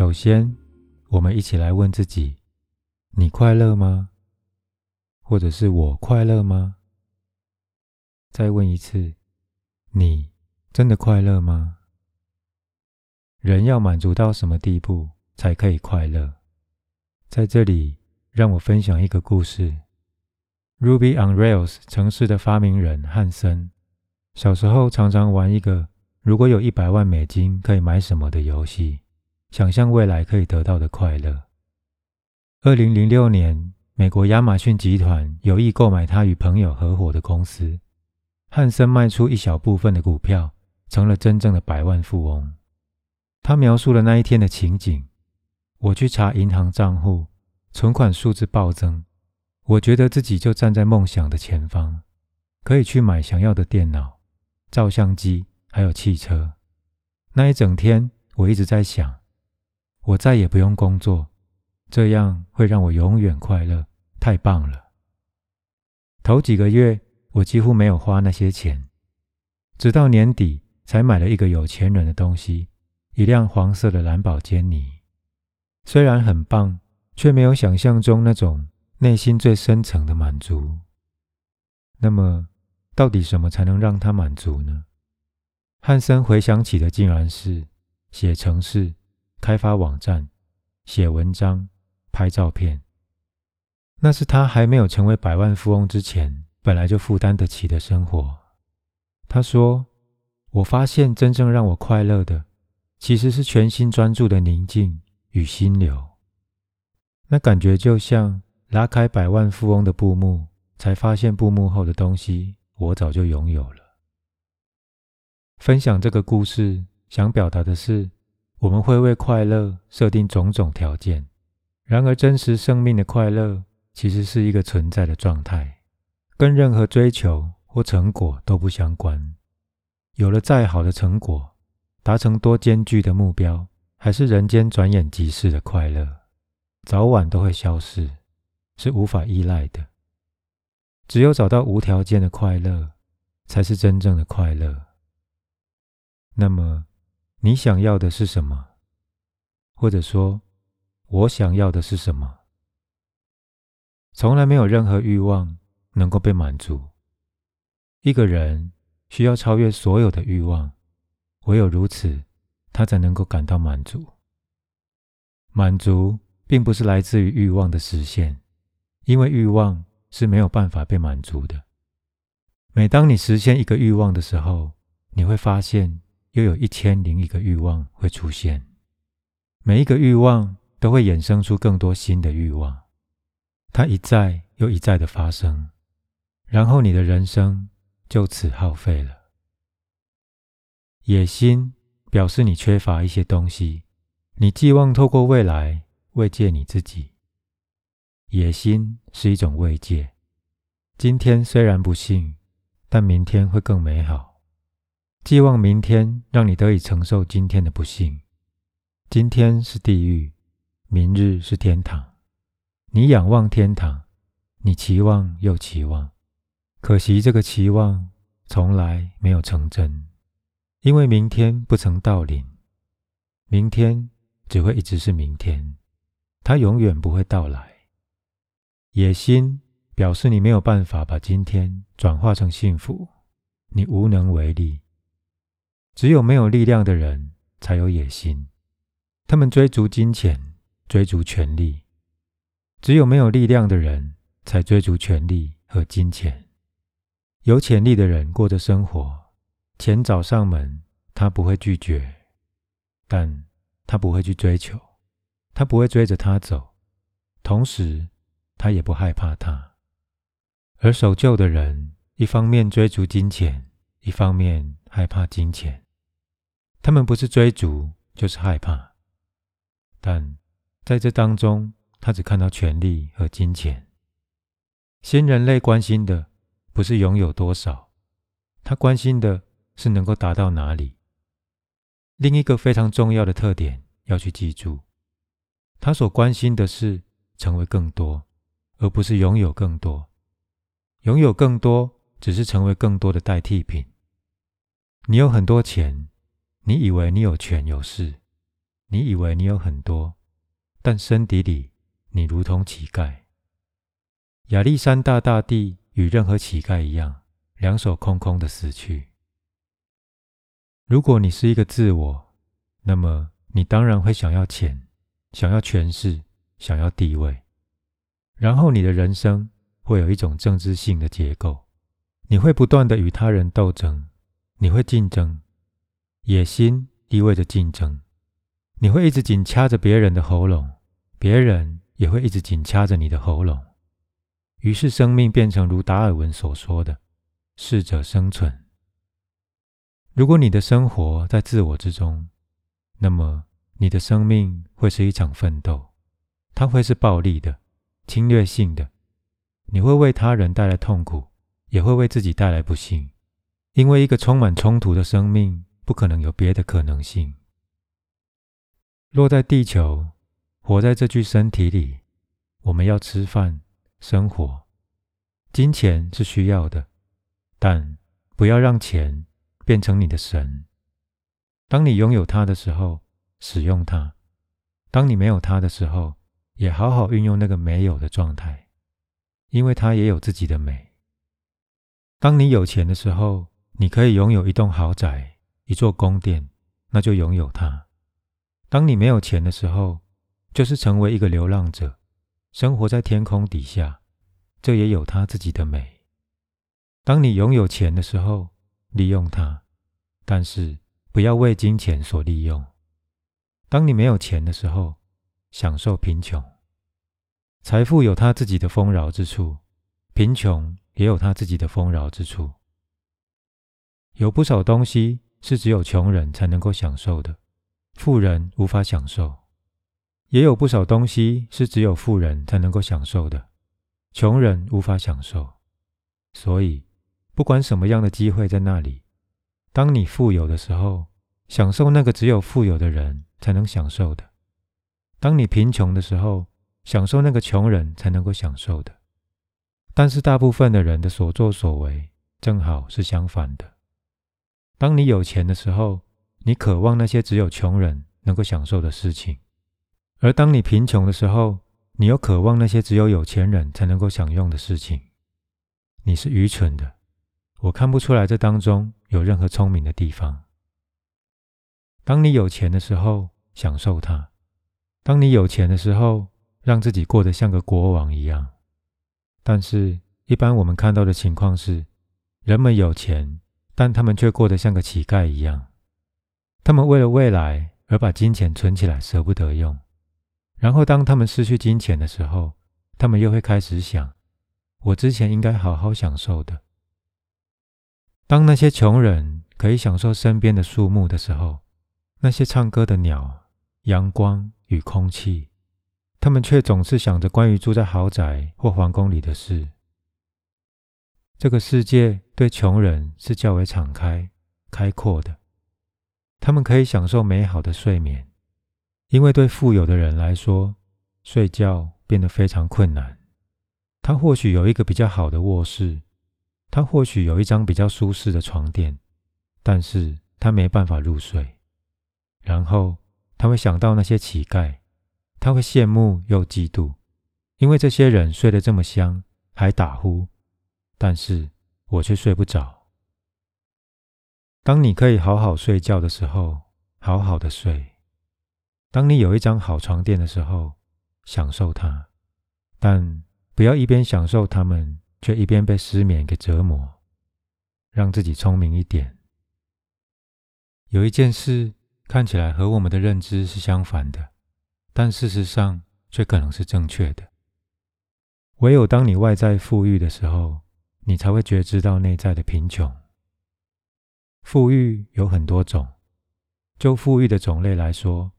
首先，我们一起来问自己：你快乐吗？或者是我快乐吗？再问一次：你真的快乐吗？人要满足到什么地步才可以快乐？在这里，让我分享一个故事。Ruby on Rails 城市的发明人汉森，小时候常常玩一个“如果有一百万美金可以买什么”的游戏，想象未来可以得到的快乐。二零零六年，美国亚马逊集团有意购买他与朋友合伙的公司，汉森卖出一小部分的股票，成了真正的百万富翁。他描述了那一天的情景：我去查银行账户，存款数字暴增。我觉得自己就站在梦想的前方，可以去买想要的电脑、照相机，还有汽车。那一整天，我一直在想，我再也不用工作，这样会让我永远快乐，太棒了。头几个月，我几乎没有花那些钱，直到年底才买了一个有钱人的东西——一辆黄色的蓝宝坚尼。虽然很棒，却没有想象中那种。内心最深层的满足。那么，到底什么才能让他满足呢？汉森回想起的竟然是写程式、开发网站、写文章、拍照片。那是他还没有成为百万富翁之前，本来就负担得起的生活。他说：“我发现真正让我快乐的，其实是全心专注的宁静与心流。那感觉就像……”拉开百万富翁的布幕，才发现布幕后的东西我早就拥有了。分享这个故事，想表达的是，我们会为快乐设定种种条件，然而真实生命的快乐其实是一个存在的状态，跟任何追求或成果都不相关。有了再好的成果，达成多艰巨的目标，还是人间转眼即逝的快乐，早晚都会消失。是无法依赖的。只有找到无条件的快乐，才是真正的快乐。那么，你想要的是什么？或者说，我想要的是什么？从来没有任何欲望能够被满足。一个人需要超越所有的欲望，唯有如此，他才能够感到满足。满足并不是来自于欲望的实现。因为欲望是没有办法被满足的。每当你实现一个欲望的时候，你会发现又有一千零一个欲望会出现。每一个欲望都会衍生出更多新的欲望，它一再又一再的发生，然后你的人生就此耗费了。野心表示你缺乏一些东西，你寄望透过未来慰藉你自己。野心是一种慰藉。今天虽然不幸，但明天会更美好。寄望明天让你得以承受今天的不幸。今天是地狱，明日是天堂。你仰望天堂，你期望又期望，可惜这个期望从来没有成真，因为明天不曾到临。明天只会一直是明天，它永远不会到来。野心表示你没有办法把今天转化成幸福，你无能为力。只有没有力量的人才有野心，他们追逐金钱，追逐权力。只有没有力量的人才追逐权力和金钱。有潜力的人过着生活，钱找上门，他不会拒绝，但他不会去追求，他不会追着他走，同时。他也不害怕他，而守旧的人一方面追逐金钱，一方面害怕金钱。他们不是追逐，就是害怕。但在这当中，他只看到权力和金钱。新人类关心的不是拥有多少，他关心的是能够达到哪里。另一个非常重要的特点要去记住，他所关心的是成为更多。而不是拥有更多，拥有更多只是成为更多的代替品。你有很多钱，你以为你有权有势，你以为你有很多，但身底里你如同乞丐。亚历山大大帝与任何乞丐一样，两手空空的死去。如果你是一个自我，那么你当然会想要钱，想要权势，想要地位。然后你的人生会有一种政治性的结构，你会不断的与他人斗争，你会竞争，野心意味着竞争，你会一直紧掐着别人的喉咙，别人也会一直紧掐着你的喉咙。于是，生命变成如达尔文所说的“适者生存”。如果你的生活在自我之中，那么你的生命会是一场奋斗，它会是暴力的、侵略性的。你会为他人带来痛苦，也会为自己带来不幸，因为一个充满冲突的生命不可能有别的可能性。落在地球，活在这具身体里，我们要吃饭。生活，金钱是需要的，但不要让钱变成你的神。当你拥有它的时候，使用它；当你没有它的时候，也好好运用那个没有的状态，因为它也有自己的美。当你有钱的时候，你可以拥有一栋豪宅、一座宫殿，那就拥有它；当你没有钱的时候，就是成为一个流浪者。生活在天空底下，这也有它自己的美。当你拥有钱的时候，利用它，但是不要为金钱所利用。当你没有钱的时候，享受贫穷。财富有它自己的丰饶之处，贫穷也有他自己的丰饶之处。有不少东西是只有穷人才能够享受的，富人无法享受。也有不少东西是只有富人才能够享受的，穷人无法享受。所以，不管什么样的机会在那里，当你富有的时候，享受那个只有富有的人才能享受的；当你贫穷的时候，享受那个穷人才能够享受的。但是，大部分的人的所作所为正好是相反的。当你有钱的时候，你渴望那些只有穷人能够享受的事情。而当你贫穷的时候，你又渴望那些只有有钱人才能够享用的事情。你是愚蠢的，我看不出来这当中有任何聪明的地方。当你有钱的时候，享受它；当你有钱的时候，让自己过得像个国王一样。但是，一般我们看到的情况是，人们有钱，但他们却过得像个乞丐一样。他们为了未来而把金钱存起来，舍不得用。然后，当他们失去金钱的时候，他们又会开始想：我之前应该好好享受的。当那些穷人可以享受身边的树木的时候，那些唱歌的鸟、阳光与空气，他们却总是想着关于住在豪宅或皇宫里的事。这个世界对穷人是较为敞开、开阔的，他们可以享受美好的睡眠。因为对富有的人来说，睡觉变得非常困难。他或许有一个比较好的卧室，他或许有一张比较舒适的床垫，但是他没办法入睡。然后他会想到那些乞丐，他会羡慕又嫉妒，因为这些人睡得这么香，还打呼，但是我却睡不着。当你可以好好睡觉的时候，好好的睡。当你有一张好床垫的时候，享受它，但不要一边享受它们，却一边被失眠给折磨。让自己聪明一点。有一件事看起来和我们的认知是相反的，但事实上却可能是正确的。唯有当你外在富裕的时候，你才会觉知到内在的贫穷。富裕有很多种，就富裕的种类来说。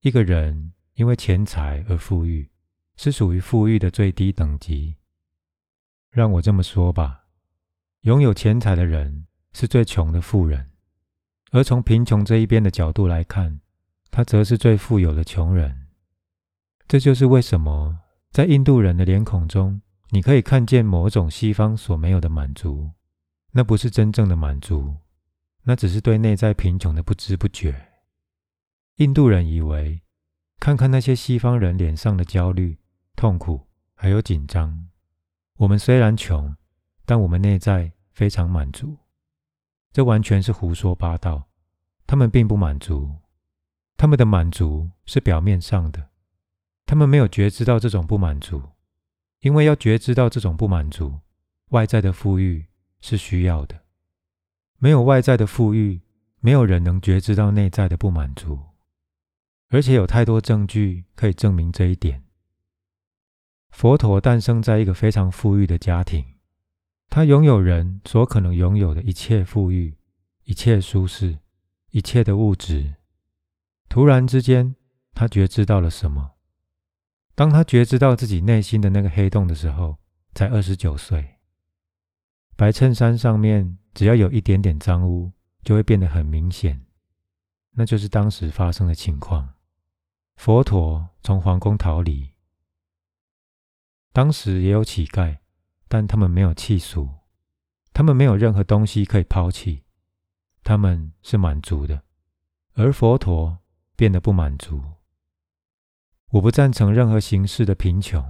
一个人因为钱财而富裕，是属于富裕的最低等级。让我这么说吧，拥有钱财的人是最穷的富人，而从贫穷这一边的角度来看，他则是最富有的穷人。这就是为什么在印度人的脸孔中，你可以看见某种西方所没有的满足。那不是真正的满足，那只是对内在贫穷的不知不觉。印度人以为，看看那些西方人脸上的焦虑、痛苦还有紧张，我们虽然穷，但我们内在非常满足。这完全是胡说八道。他们并不满足，他们的满足是表面上的，他们没有觉知到这种不满足，因为要觉知到这种不满足，外在的富裕是需要的。没有外在的富裕，没有人能觉知到内在的不满足，而且有太多证据可以证明这一点。佛陀诞生在一个非常富裕的家庭，他拥有人所可能拥有的一切富裕，一切舒适。一切的物质，突然之间，他觉知到了什么？当他觉知到自己内心的那个黑洞的时候，才二十九岁。白衬衫上面只要有一点点脏污，就会变得很明显，那就是当时发生的情况。佛陀从皇宫逃离，当时也有乞丐，但他们没有弃俗，他们没有任何东西可以抛弃。他们是满足的，而佛陀变得不满足。我不赞成任何形式的贫穷，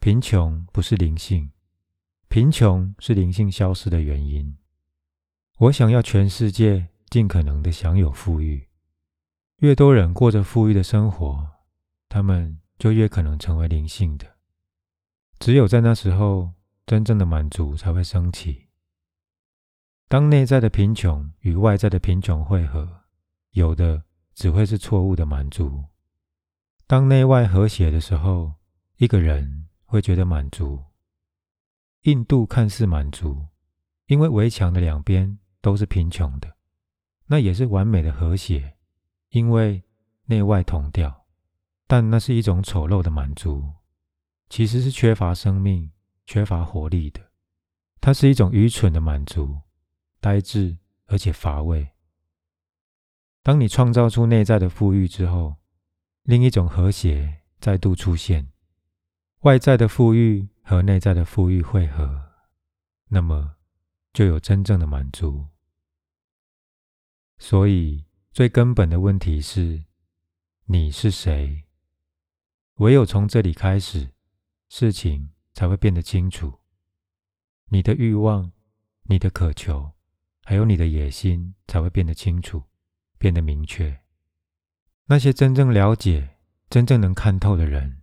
贫穷不是灵性，贫穷是灵性消失的原因。我想要全世界尽可能的享有富裕，越多人过着富裕的生活，他们就越可能成为灵性的。只有在那时候，真正的满足才会升起。当内在的贫穷与外在的贫穷汇合，有的只会是错误的满足。当内外和谐的时候，一个人会觉得满足。印度看似满足，因为围墙的两边都是贫穷的，那也是完美的和谐，因为内外同调。但那是一种丑陋的满足，其实是缺乏生命、缺乏活力的。它是一种愚蠢的满足。呆滞而且乏味。当你创造出内在的富裕之后，另一种和谐再度出现，外在的富裕和内在的富裕汇合，那么就有真正的满足。所以，最根本的问题是：你是谁？唯有从这里开始，事情才会变得清楚。你的欲望，你的渴求。还有你的野心才会变得清楚，变得明确。那些真正了解、真正能看透的人，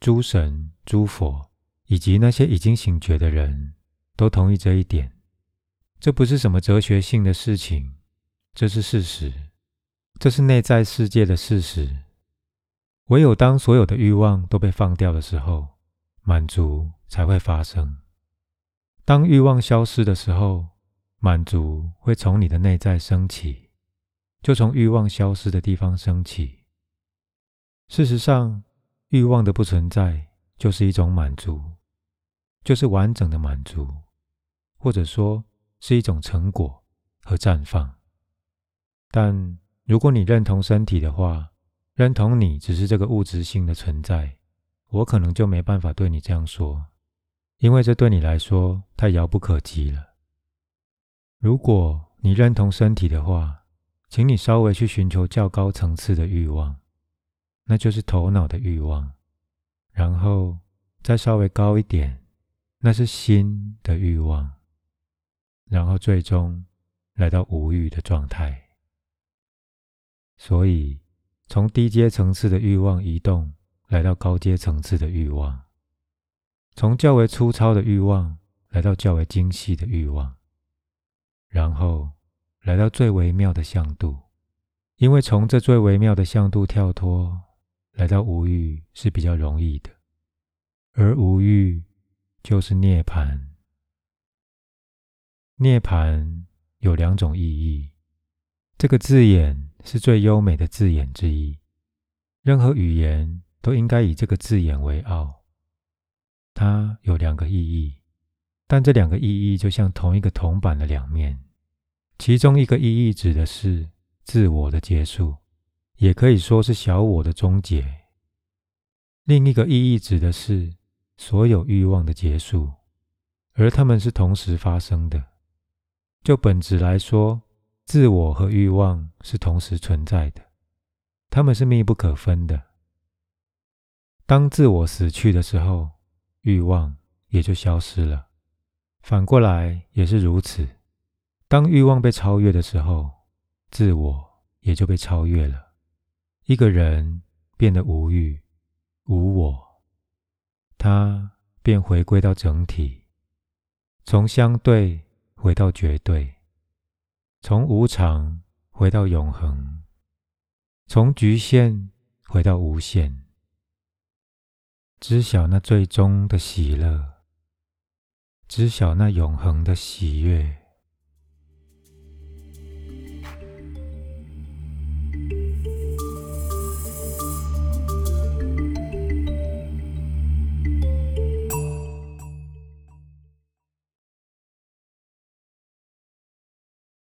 诸神、诸佛，以及那些已经醒觉的人，都同意这一点。这不是什么哲学性的事情，这是事实，这是内在世界的事实。唯有当所有的欲望都被放掉的时候，满足才会发生。当欲望消失的时候。满足会从你的内在升起，就从欲望消失的地方升起。事实上，欲望的不存在就是一种满足，就是完整的满足，或者说是一种成果和绽放。但如果你认同身体的话，认同你只是这个物质性的存在，我可能就没办法对你这样说，因为这对你来说太遥不可及了。如果你认同身体的话，请你稍微去寻求较高层次的欲望，那就是头脑的欲望；然后再稍微高一点，那是心的欲望；然后最终来到无欲的状态。所以，从低阶层次的欲望移动来到高阶层次的欲望，从较为粗糙的欲望来到较为精细的欲望。然后来到最微妙的向度，因为从这最微妙的向度跳脱，来到无欲是比较容易的，而无欲就是涅槃。涅槃有两种意义，这个字眼是最优美的字眼之一，任何语言都应该以这个字眼为傲。它有两个意义，但这两个意义就像同一个铜板的两面。其中一个意义指的是自我的结束，也可以说是小我的终结；另一个意义指的是所有欲望的结束，而它们是同时发生的。就本质来说，自我和欲望是同时存在的。他们是密不可分的。当自我死去的时候，欲望也就消失了；反过来也是如此。当欲望被超越的时候，自我也就被超越了。一个人变得无欲、无我，他便回归到整体，从相对回到绝对，从无常回到永恒，从局限回到无限。知晓那最终的喜乐，知晓那永恒的喜悦。